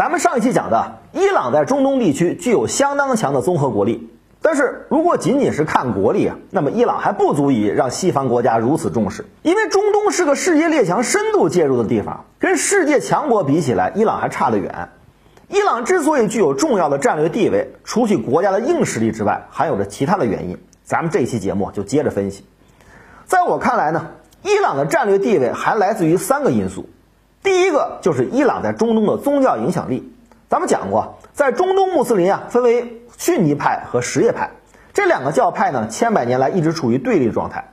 咱们上一期讲的，伊朗在中东地区具有相当强的综合国力。但是如果仅仅是看国力啊，那么伊朗还不足以让西方国家如此重视。因为中东是个世界列强深度介入的地方，跟世界强国比起来，伊朗还差得远。伊朗之所以具有重要的战略地位，除去国家的硬实力之外，还有着其他的原因。咱们这一期节目就接着分析。在我看来呢，伊朗的战略地位还来自于三个因素。第一个就是伊朗在中东的宗教影响力。咱们讲过，在中东穆斯林啊，分为逊尼派和什叶派这两个教派呢，千百年来一直处于对立状态。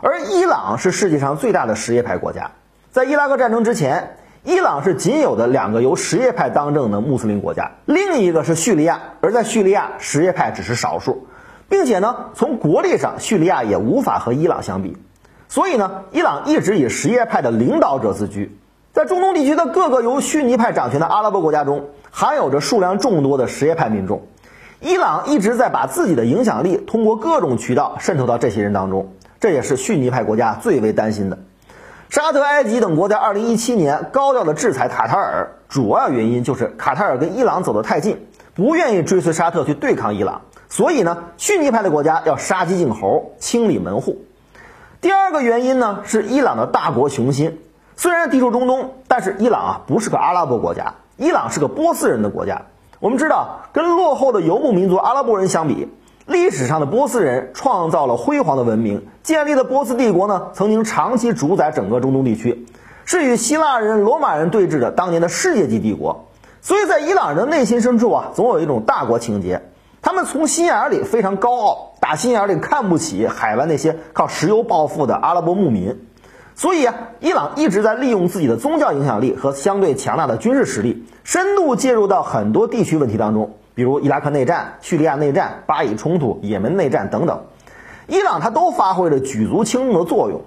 而伊朗是世界上最大的什叶派国家，在伊拉克战争之前，伊朗是仅有的两个由什叶派当政的穆斯林国家，另一个是叙利亚，而在叙利亚，什叶派只是少数，并且呢，从国力上，叙利亚也无法和伊朗相比。所以呢，伊朗一直以什叶派的领导者自居。在中东地区的各个由逊尼派掌权的阿拉伯国家中，含有着数量众多的什叶派民众。伊朗一直在把自己的影响力通过各种渠道渗透到这些人当中，这也是逊尼派国家最为担心的。沙特、埃及等国在2017年高调的制裁卡塔尔，主要原因就是卡塔尔跟伊朗走得太近，不愿意追随沙特去对抗伊朗。所以呢，逊尼派的国家要杀鸡儆猴，清理门户。第二个原因呢，是伊朗的大国雄心。虽然地处中东，但是伊朗啊不是个阿拉伯国家，伊朗是个波斯人的国家。我们知道，跟落后的游牧民族阿拉伯人相比，历史上的波斯人创造了辉煌的文明，建立的波斯帝国呢，曾经长期主宰整个中东地区，是与希腊人、罗马人对峙的当年的世界级帝国。所以在伊朗人的内心深处啊，总有一种大国情节。他们从心眼里非常高傲，打心眼里看不起海湾那些靠石油暴富的阿拉伯牧民。所以啊，伊朗一直在利用自己的宗教影响力和相对强大的军事实力，深度介入到很多地区问题当中，比如伊拉克内战、叙利亚内战、巴以冲突、也门内战等等，伊朗它都发挥着举足轻重的作用。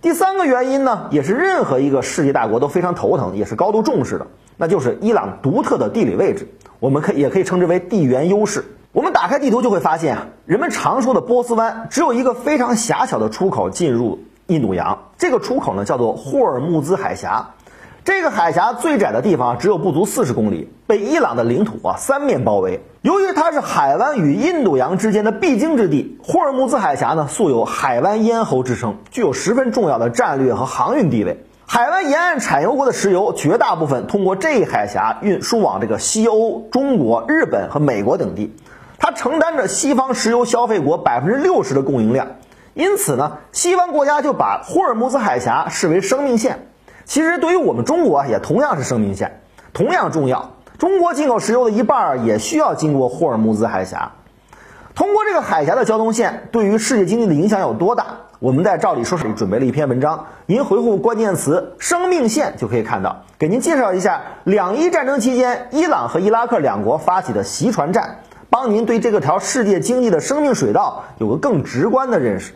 第三个原因呢，也是任何一个世界大国都非常头疼，也是高度重视的，那就是伊朗独特的地理位置，我们可也可以称之为地缘优势。我们打开地图就会发现啊，人们常说的波斯湾只有一个非常狭小的出口进入。印度洋这个出口呢，叫做霍尔木兹海峡。这个海峡最窄的地方只有不足四十公里，被伊朗的领土啊三面包围。由于它是海湾与印度洋之间的必经之地，霍尔木兹海峡呢素有“海湾咽喉”之称，具有十分重要的战略和航运地位。海湾沿岸产油国的石油绝大部分通过这一海峡运输往这个西欧、中国、日本和美国等地，它承担着西方石油消费国百分之六十的供应量。因此呢，西方国家就把霍尔木兹海峡视为生命线。其实对于我们中国也同样是生命线，同样重要。中国进口石油的一半也需要经过霍尔木兹海峡。通过这个海峡的交通线，对于世界经济的影响有多大？我们在照理说里准备了一篇文章，您回复关键词“生命线”就可以看到，给您介绍一下两伊战争期间伊朗和伊拉克两国发起的袭船战，帮您对这个条世界经济的生命水道有个更直观的认识。